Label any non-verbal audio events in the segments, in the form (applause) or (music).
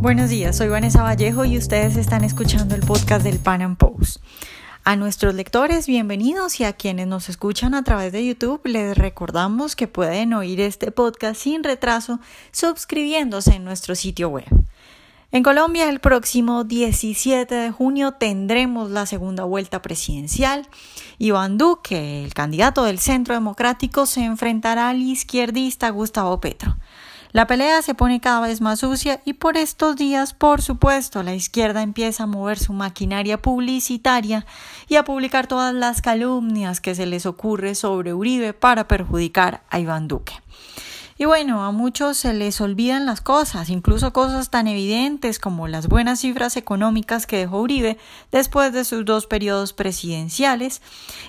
Buenos días, soy Vanessa Vallejo y ustedes están escuchando el podcast del Pan Am Post. A nuestros lectores, bienvenidos y a quienes nos escuchan a través de YouTube, les recordamos que pueden oír este podcast sin retraso suscribiéndose en nuestro sitio web. En Colombia, el próximo 17 de junio tendremos la segunda vuelta presidencial. Iván Duque, el candidato del Centro Democrático, se enfrentará al izquierdista Gustavo Petro. La pelea se pone cada vez más sucia y por estos días, por supuesto, la izquierda empieza a mover su maquinaria publicitaria y a publicar todas las calumnias que se les ocurre sobre Uribe para perjudicar a Iván Duque. Y bueno, a muchos se les olvidan las cosas, incluso cosas tan evidentes como las buenas cifras económicas que dejó Uribe después de sus dos periodos presidenciales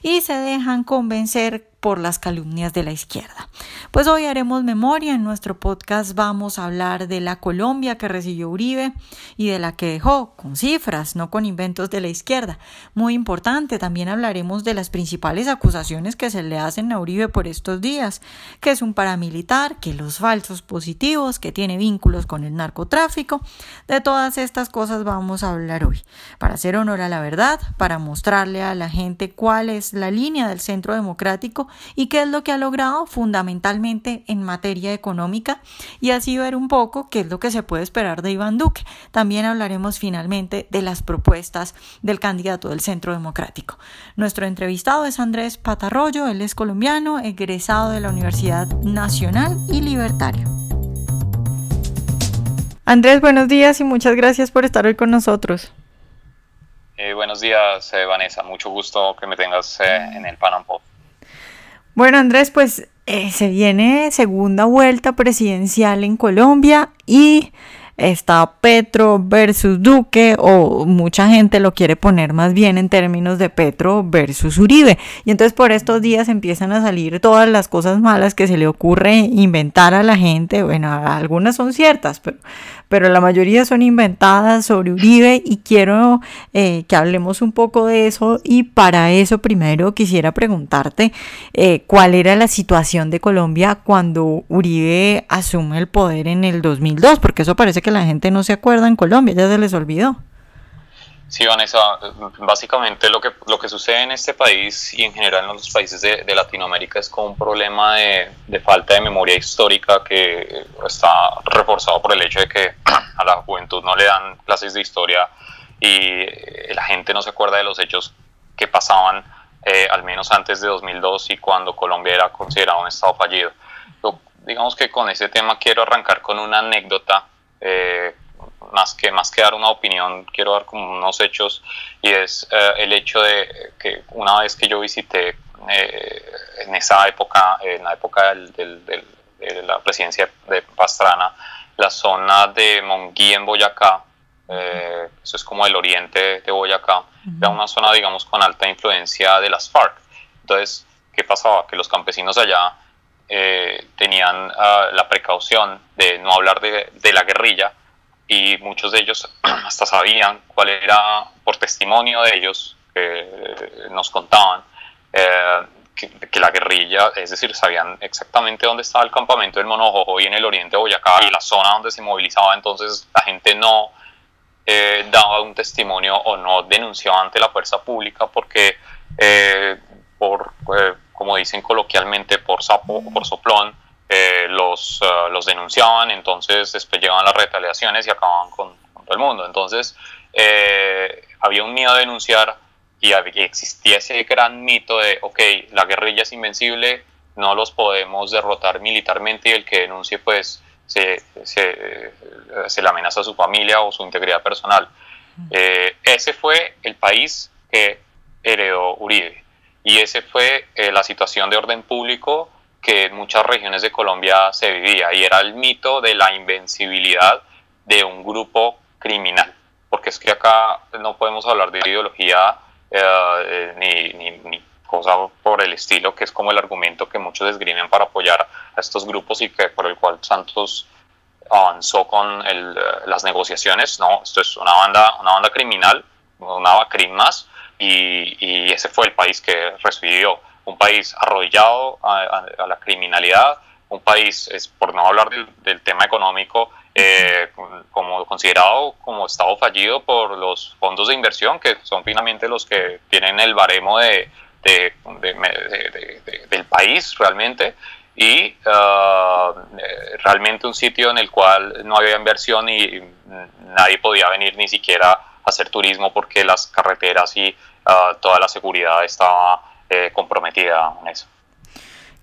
y se dejan convencer por las calumnias de la izquierda. Pues hoy haremos memoria, en nuestro podcast vamos a hablar de la Colombia que recibió Uribe y de la que dejó, con cifras, no con inventos de la izquierda. Muy importante, también hablaremos de las principales acusaciones que se le hacen a Uribe por estos días, que es un paramilitar, que los falsos positivos, que tiene vínculos con el narcotráfico. De todas estas cosas vamos a hablar hoy, para hacer honor a la verdad, para mostrarle a la gente cuál es la línea del centro democrático y qué es lo que ha logrado fundamentalmente en materia económica y así ver un poco qué es lo que se puede esperar de Iván Duque. También hablaremos finalmente de las propuestas del candidato del Centro Democrático. Nuestro entrevistado es Andrés Patarroyo, él es colombiano, egresado de la Universidad Nacional y Libertario. Andrés, buenos días y muchas gracias por estar hoy con nosotros. Eh, buenos días, eh, Vanessa. Mucho gusto que me tengas eh, en el Panam Pop. Bueno, Andrés, pues eh, se viene segunda vuelta presidencial en Colombia y está Petro versus Duque o mucha gente lo quiere poner más bien en términos de Petro versus Uribe. Y entonces por estos días empiezan a salir todas las cosas malas que se le ocurre inventar a la gente. Bueno, algunas son ciertas, pero, pero la mayoría son inventadas sobre Uribe y quiero eh, que hablemos un poco de eso y para eso primero quisiera preguntarte eh, cuál era la situación de Colombia cuando Uribe asume el poder en el 2002, porque eso parece que la gente no se acuerda en Colombia, ya se les olvidó. Sí, Vanessa, básicamente lo que, lo que sucede en este país y en general en los países de, Latinoamérica es como un problema de, de, falta de memoria histórica que está reforzado por el hecho de que (clears throat) a la juventud no le dan clases de historia y la gente no se acuerda de los hechos que pasaban eh, al menos antes de 2002 y cuando Colombia era considerado un estado fallido. digamos que con ese tema quiero arrancar con una anécdota eh, más, que, más que dar una opinión, quiero dar como unos hechos y es eh, el hecho de que una vez que yo visité eh, en esa época, en la época del, de la presidencia de Pastrana, la zona de Monguí en Boyacá, eso es como el oriente de Boyacá, era una zona, digamos, con alta influencia de las FARC. Entonces, ¿qué pasaba? Que los campesinos allá eh, tenían ah, la precaución de no hablar de, la guerrilla y muchos de ellos (clears throat) hasta sabían cuál era, por testimonio de ellos, que nos contaban, eh, que, la guerrilla, es decir, sabían exactamente dónde estaba el campamento del Monojojo y en el oriente de Boyacá y la zona donde se movilizaba, entonces la gente no eh, daba un testimonio o no denunciaba ante la fuerza pública porque por como dicen coloquialmente, por sapo o por soplón, eh, los, eh, los denunciaban, entonces después llegaban las retaliaciones y acababan con, todo el mundo. Entonces eh, había un miedo a denunciar y existía ese gran mito de, ok, la guerrilla es invencible, no los podemos derrotar militarmente y el que denuncie pues se, se, se le amenaza a su familia o su integridad personal. ese fue el país que heredó Uribe. Y esa fue eh, la situación de orden público que en muchas regiones de Colombia se vivía y era el mito de la invencibilidad de un grupo criminal. Porque es que acá no podemos hablar de ideología eh, ni, ni, cosa por el estilo, que es como el argumento que muchos esgrimen para apoyar a estos grupos y que por el cual Santos avanzó con el, eh, las negociaciones. No, esto es una banda, una banda criminal, una BACRIM más, y, ese fue el país que recibió, un país arrodillado a, la criminalidad, un país, es, por no hablar del, tema económico, eh, como considerado como Estado fallido por los fondos de inversión, que son finalmente los que tienen el baremo de, del país realmente, y uh, realmente un sitio en el cual no había inversión y nadie podía venir ni siquiera a hacer turismo porque las carreteras y uh, toda la seguridad estaba eh, comprometida en eso.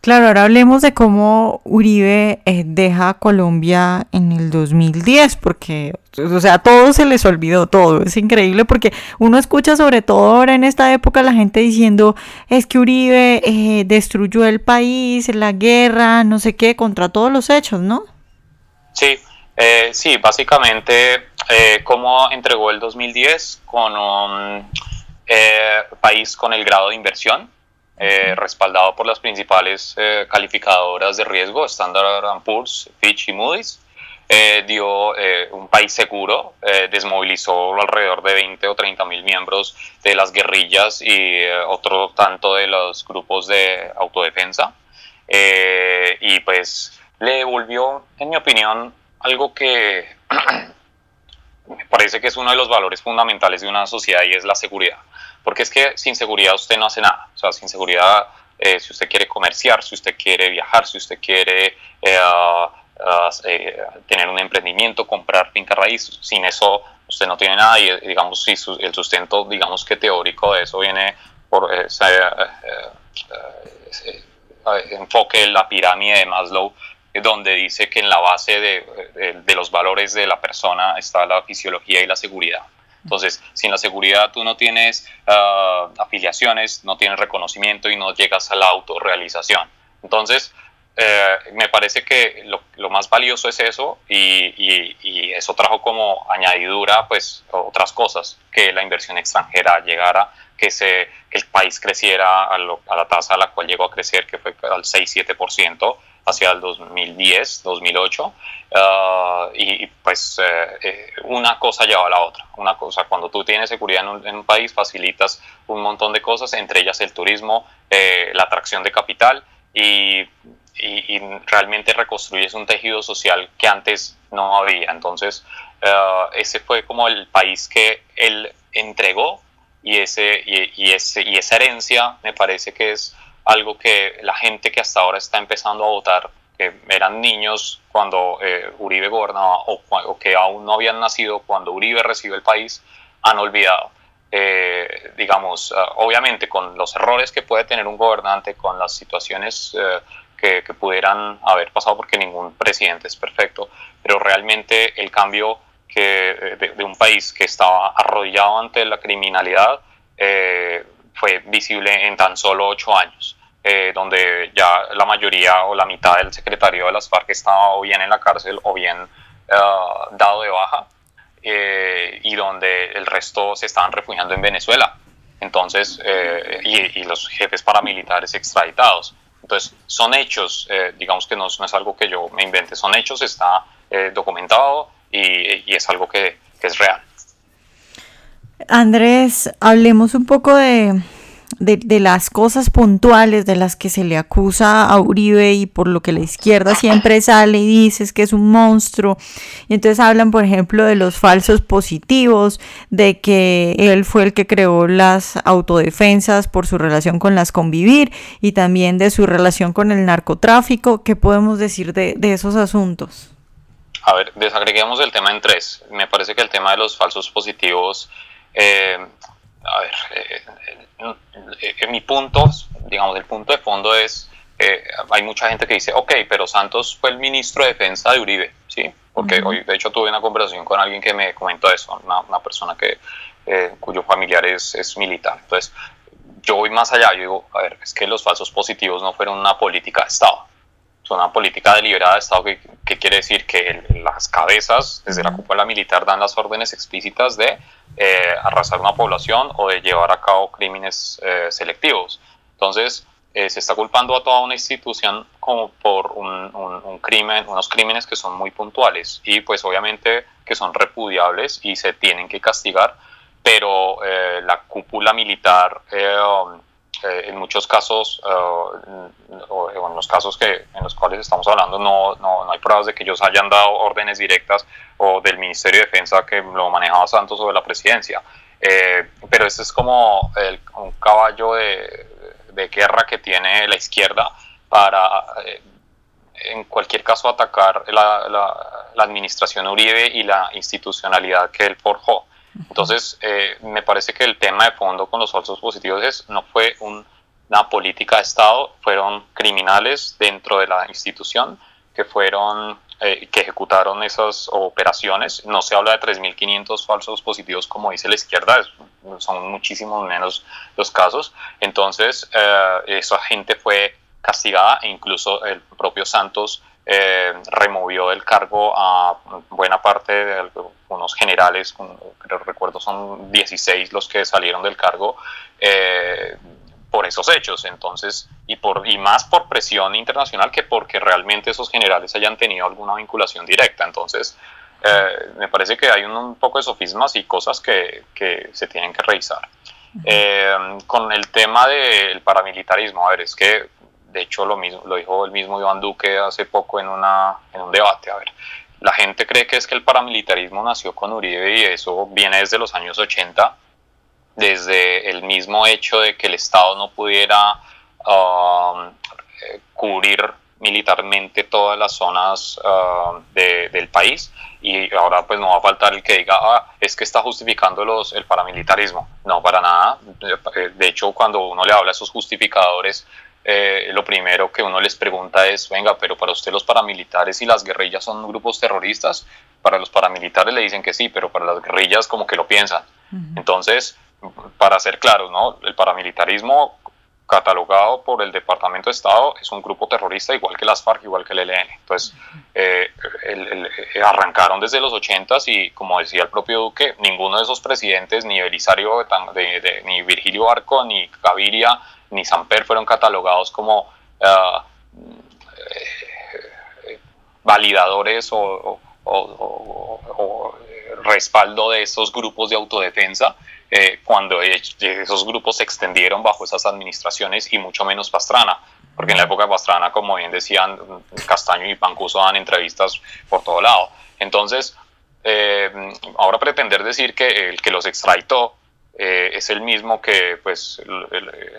Claro, ahora hablemos de cómo Uribe eh, deja Colombia en el 2010, porque, o sea, todo se les olvidó, todo. Es increíble porque uno escucha sobre todo ahora en esta época la gente diciendo, es que Uribe eh, destruyó el país, la guerra, no sé qué, contra todos los hechos, ¿no? Sí, eh, sí, básicamente, cómo entregó el 2010 con un país con el grado de inversión eh, respaldado por las principales eh, calificadoras de riesgo, Standard Poor's, Fitch y Moody's. Eh, dio un país seguro, desmovilizó alrededor de 20 o 30 mil miembros de las guerrillas y otro tanto de los grupos de autodefensa. y pues le devolvió, en mi opinión, algo que (clears throat) me parece que es uno de los valores fundamentales de una sociedad y es la seguridad. Porque es que sin seguridad usted no hace nada. O sea, sin seguridad, eh, si usted quiere comerciar, si usted quiere viajar, si usted quiere eh, ah, ah, eh, tener un emprendimiento, comprar finca raíz, sin eso usted no tiene nada y digamos si el sustento, digamos que teórico de eso viene por ese enfoque de la pirámide de Maslow, donde dice que en la base de, de los valores de la persona está la fisiología y la seguridad. Entonces, sin la seguridad tú no tienes ah, afiliaciones, no tienes reconocimiento y no llegas a la autorrealización. Entonces, eh, me parece que lo, más valioso es eso y, eso trajo como añadidura pues otras cosas, que la inversión extranjera llegara, que, se, el país creciera a, a la tasa a la cual llegó a crecer, que fue al 6-7%, hacia el 2010, 2008, ah, y, pues eh, eh, una cosa lleva a la otra. Una cosa, cuando tú tienes seguridad en un, país, facilitas un montón de cosas, entre ellas el turismo, eh, la atracción de capital y, y, realmente reconstruyes un tejido social que antes no había. Entonces, ah, ese fue como el país que él entregó y, ese, y, ese, y esa herencia me parece que es algo que la gente que hasta ahora está empezando a votar, que eran niños cuando eh, Uribe gobernaba o, que aún no habían nacido cuando Uribe recibió el país, han olvidado. Eh, digamos, ah, obviamente con los errores que puede tener un gobernante, con las situaciones eh, que, pudieran haber pasado, porque ningún presidente es perfecto, pero realmente el cambio que, de, de un país que estaba arrodillado ante la criminalidad fue visible en tan solo ocho años. Eh, donde ya la mayoría o la mitad del secretario de las FARC estaba o bien en la cárcel o bien eh, dado de baja, eh, y donde el resto se estaban refugiando en Venezuela. Entonces, y, los jefes paramilitares extraditados. Entonces, son hechos, digamos que no, no, es algo que yo me invente, son hechos, está documentado y, y, es algo que, que es real. Andrés, hablemos un poco de, de, las cosas puntuales de las que se le acusa a Uribe y por lo que la izquierda siempre sale y dice es que es un monstruo. Y entonces hablan, por ejemplo, de los falsos positivos, de que él fue el que creó las autodefensas por su relación con las convivir y también de su relación con el narcotráfico. ¿Qué podemos decir de, esos asuntos? A ver, desagreguemos el tema en tres. Me parece que el tema de los falsos positivos eh, a ver, eh, eh, en mi punto, digamos, el punto de fondo es, eh, hay mucha gente que dice, ok, pero Santos fue el ministro de defensa de Uribe, ¿sí? Porque hoy, de hecho, tuve una conversación con alguien que me comentó eso, una, persona que, cuyo familiar es, es militar. Entonces, yo voy más allá, yo digo, a ver, es que los falsos positivos no fueron una política de Estado una política deliberada de Estado que, quiere decir que las cabezas desde la cúpula militar dan las órdenes explícitas de eh, arrasar una población o de llevar a cabo crímenes eh, selectivos. Entonces, eh, se está culpando a toda una institución como por un, crimen, unos crímenes que son muy puntuales y pues obviamente que son repudiables y se tienen que castigar, pero la cúpula militar en muchos casos, o en los casos que, en los cuales estamos hablando, no, no, no, hay pruebas de que ellos hayan dado órdenes directas o del Ministerio de Defensa que lo manejaba Santos o de la presidencia. pero ese es como el, un caballo de, de, guerra que tiene la izquierda para en cualquier caso atacar la, la, administración Uribe y la institucionalidad que él forjó. Entonces, eh, me parece que el tema de fondo con los falsos positivos es, no fue una política de Estado, fueron criminales dentro de la institución que fueron eh, que ejecutaron esas operaciones. No se habla de 3.500 falsos positivos como dice la izquierda, son muchísimos menos los casos. Entonces, eh, esa gente fue castigada e incluso el propio Santos eh, removió del cargo a buena parte de unos generales, pero recuerdo son 16 los que salieron del cargo eh, por esos hechos, entonces, y, por, y más por presión internacional que porque realmente esos generales hayan tenido alguna vinculación directa, entonces eh, me parece que hay un, poco de sofismas y cosas que, que se tienen que revisar. con el tema del paramilitarismo, a ver, es que de hecho, lo, mismo, lo dijo el mismo Iván Duque hace poco en, una, en un debate. A ver, la gente cree que es que el paramilitarismo nació con Uribe y eso viene desde los años 80, desde el mismo hecho de que el Estado no pudiera eh, cubrir militarmente todas las zonas uh, del país y ahora pues no va a faltar el que diga ah, es que está justificando los, el paramilitarismo no para nada. De hecho cuando uno le habla a esos justificadores eh, lo primero que uno les pregunta es, venga, pero para usted los paramilitares y las guerrillas son grupos terroristas. Para los paramilitares le dicen que sí, pero para las guerrillas como que lo piensan. Entonces, para ser claros, ¿no? el paramilitarismo catalogado por el Departamento de Estado es un grupo terrorista igual que las FARC, igual que el ELN. Entonces, eh, arrancaron desde los 80 y como decía el propio Duque, ninguno de esos presidentes, ni Belisario, ni Virgilio Barco, ni Gaviria, ni Samper fueron catalogados como ah, eh, validadores o, respaldo de esos grupos de autodefensa eh, cuando esos grupos se extendieron bajo esas administraciones y mucho menos Pastrana, porque en la época de Pastrana, como bien decían, Castaño y Pancuso dan entrevistas por todo lado. Entonces, eh, ahora pretender decir que el que los extraitó eh, es el mismo que pues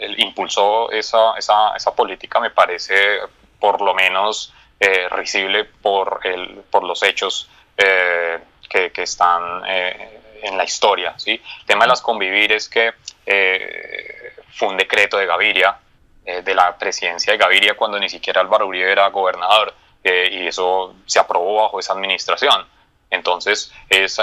el, impulsó esa, esa, esa, política me parece por lo menos eh, risible por, el, por los hechos eh, que, que, están eh, en la historia. ¿sí? El tema de las convivir es que fue un decreto de Gaviria, de la presidencia de Gaviria cuando ni siquiera Álvaro Uribe era gobernador y eso se aprobó bajo esa administración. Entonces es,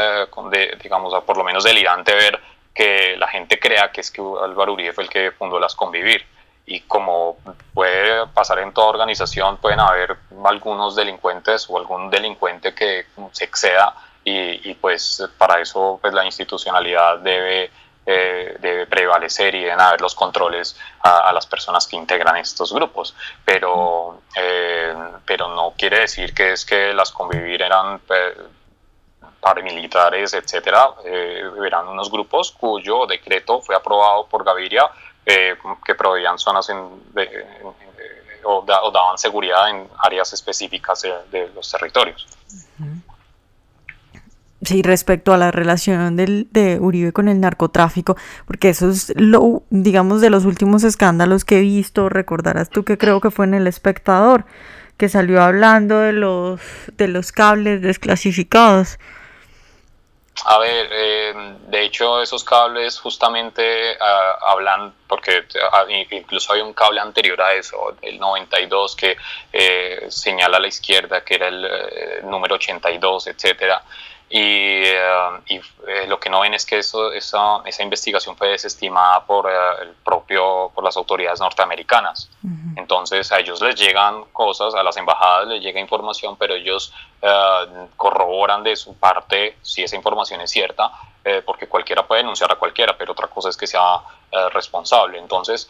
digamos, por lo menos delirante ver que la gente crea que es que Álvaro Uribe fue el que fundó las Convivir. Y como puede pasar en toda organización, pueden haber algunos delincuentes o algún delincuente que se exceda y, pues para eso pues la institucionalidad debe, eh, debe prevalecer y deben haber los controles a, las personas que integran estos grupos. Pero, eh, pero no quiere decir que es que las convivir eran pues, paramilitares, etcétera, eh, unos grupos cuyo decreto fue aprobado por Gaviria eh, que proveían zonas o, daban seguridad en áreas específicas de, los territorios. Sí, respecto a la relación del, de Uribe con el narcotráfico, porque eso es lo, digamos, de los últimos escándalos que he visto, recordarás tú que creo que fue en El Espectador, que salió hablando de los, de los cables desclasificados. A ver, eh, de hecho esos cables justamente ah, hablan, porque ah, incluso hay un cable anterior a eso, el 92, que eh, señala a la izquierda que era el, eh, número 82, etcétera. Y, y lo que no ven es que eso, esa, esa investigación fue desestimada por, el propio, por las autoridades norteamericanas. Entonces a ellos les llegan cosas, a las embajadas les llega información, pero ellos eh, corroboran de su parte si esa información es cierta, eh, porque cualquiera puede denunciar a cualquiera, pero otra cosa es que sea eh, responsable. Entonces,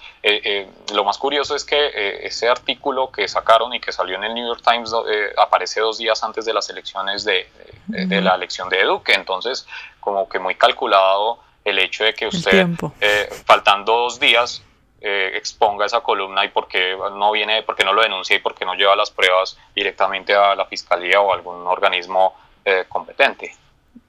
lo más curioso es que ese artículo que sacaron y que salió en el New York Times aparece dos días antes de las elecciones de, de, la elección de Duque, entonces como que muy calculado el hecho de que usted, faltando dos días, exponga esa columna y por qué no viene, por qué no lo denuncia y por qué no lleva las pruebas directamente a la fiscalía o a algún organismo competente.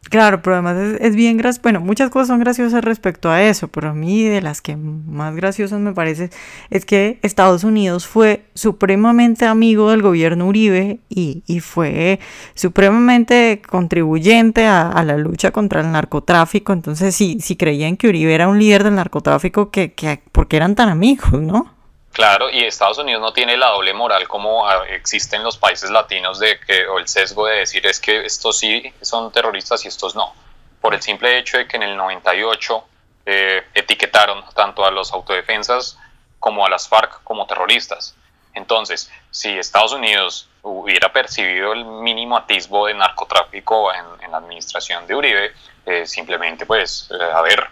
Claro, pero además es, bien gracioso. Bueno, muchas cosas son graciosas respecto a eso, pero a mí de las que más graciosas me parece es que Estados Unidos fue supremamente amigo del gobierno Uribe y, fue supremamente contribuyente a, la lucha contra el narcotráfico. Entonces, si, si creían que Uribe era un líder del narcotráfico, que, que, ¿por qué eran tan amigos, no? Claro, y Estados Unidos no tiene la doble moral como ah, existe en los países latinos de que, o el sesgo de decir es que estos sí son terroristas y estos no. Por el simple hecho de que en el 98 eh, etiquetaron tanto a los autodefensas como a las FARC como terroristas. Entonces, si Estados Unidos hubiera percibido el mínimo atisbo de narcotráfico en, la administración de Uribe, eh, simplemente pues, eh, a ver,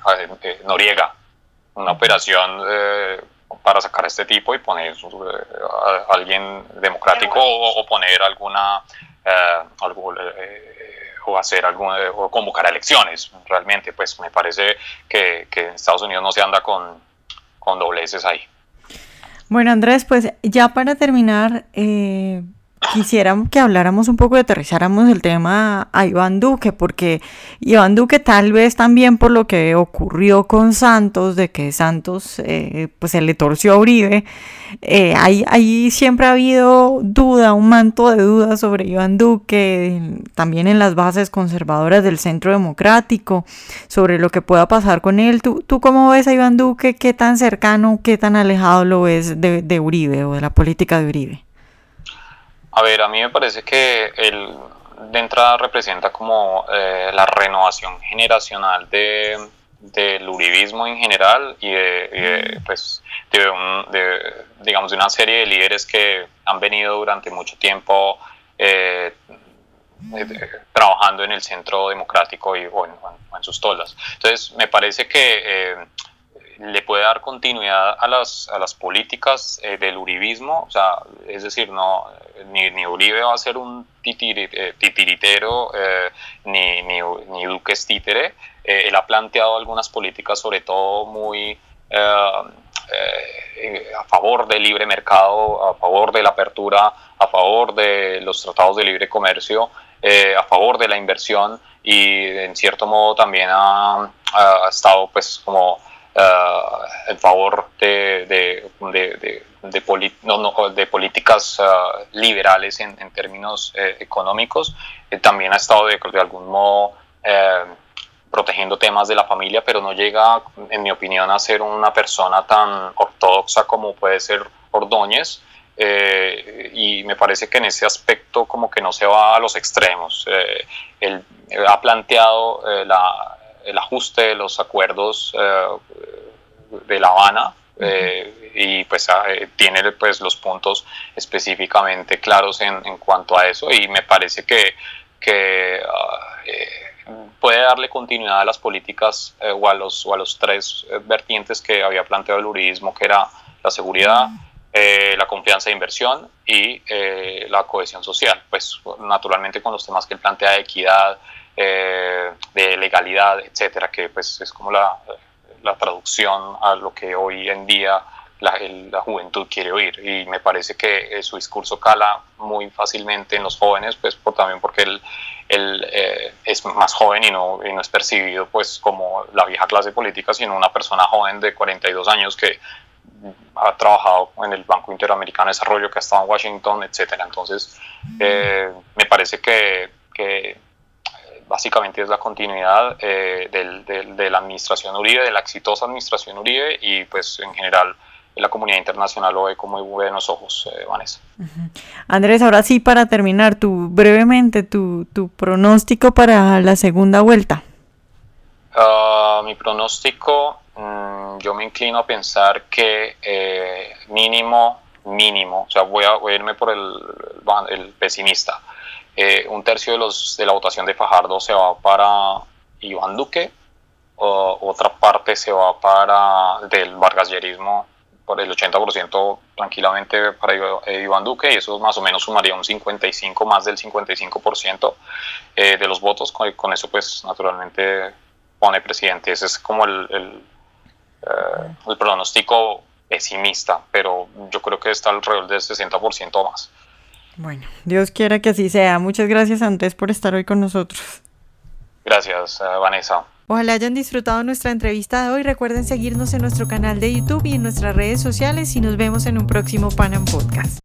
Noriega, una operación para sacar a este tipo y poner eh, a alguien democrático o, poner alguna eh, eh, o hacer algún o convocar elecciones. Realmente pues me parece que, que Estados Unidos no se anda con, con dobleces ahí. Bueno Andrés pues ya para terminar eh, quisiera que habláramos un poco, de aterrizáramos el tema a Iván Duque, porque Iván Duque tal vez también por lo que ocurrió con Santos, de que Santos eh, pues se le torció a Uribe, eh, ahí, siempre ha habido duda, un manto de duda sobre Iván Duque, también en las bases conservadoras del Centro Democrático, sobre lo que pueda pasar con él. ¿Tú, tú cómo ves a Iván Duque? ¿Qué tan cercano, qué tan alejado lo ves de, de Uribe o de la política de Uribe? A ver, a mí me parece que el de entrada representa como eh, la renovación generacional de, del uribismo en general y de, pues, de, digamos, de una serie de líderes que han venido durante mucho tiempo eh, eh, trabajando en el centro democrático y o en, sus tolas. Entonces, me parece que le puede dar continuidad a las, a las políticas eh, del uribismo, o sea, es decir, no, ni, ni Uribe va a ser un eh, titiritero, eh, ni, ni, ni, Duque es títere, él ha planteado algunas políticas sobre todo muy a favor del libre mercado, a favor de la apertura, a favor de los tratados de libre comercio, a favor de la inversión y en cierto modo también ha, ha estado pues como uh, en favor de, de, de, de políticas uh, liberales en, en términos eh, económicos. Eh, también ha estado de, algún modo eh, protegiendo temas de la familia, pero no llega, en mi opinión, a ser una persona tan ortodoxa como puede ser Ordóñez. y me parece que en ese aspecto como que no se va a los extremos. él ha planteado la, el ajuste de los acuerdos eh, de La Habana eh, y pues ah, eh, tiene pues los puntos específicamente claros en, en, cuanto a eso y me parece que, que ah, puede darle continuidad a las políticas o, a los, o a los tres vertientes que había planteado el juridismo que era la seguridad, la confianza de inversión y la cohesión social, pues naturalmente con los temas que él plantea de equidad, eh, de legalidad, etcétera, que pues es como la, la, traducción a lo que hoy en día la, la, juventud quiere oír. Y me parece que eh, su discurso cala muy fácilmente en los jóvenes, pues por, también porque él, él eh, es más joven y no, y no es percibido pues como la vieja clase política, sino una persona joven de 42 años que ha trabajado en el Banco Interamericano de Desarrollo, que ha estado en Washington, etcétera. Entonces, me parece que, que básicamente es la continuidad eh, de la administración Uribe, de la exitosa administración Uribe y pues en general la comunidad internacional lo ve con muy buenos ojos, eh, Vanessa. Andrés, ahora sí, para terminar, tu, brevemente, tu, tu pronóstico para la segunda vuelta. Ah, mi pronóstico, mm, yo me inclino a pensar que eh, mínimo, mínimo, o sea, voy a, irme por el, el pesimista. Eh, un tercio de, los, de la votación de Fajardo se va para Iván Duque, otra parte se va para del vargasyerismo por el 80% tranquilamente para Iván Duque y eso más o menos sumaría un 55, más del 55% eh, de los votos, con, eso pues naturalmente pone presidente, ese es como el, el, eh, el pronóstico pesimista, pero yo creo que está alrededor del 60% o más. Bueno, Dios quiera que así sea. Muchas gracias antes por estar hoy con nosotros. Gracias, eh, Vanessa. Ojalá hayan disfrutado nuestra entrevista de hoy. Recuerden seguirnos en nuestro canal de YouTube y en nuestras redes sociales y nos vemos en un próximo Panam Podcast.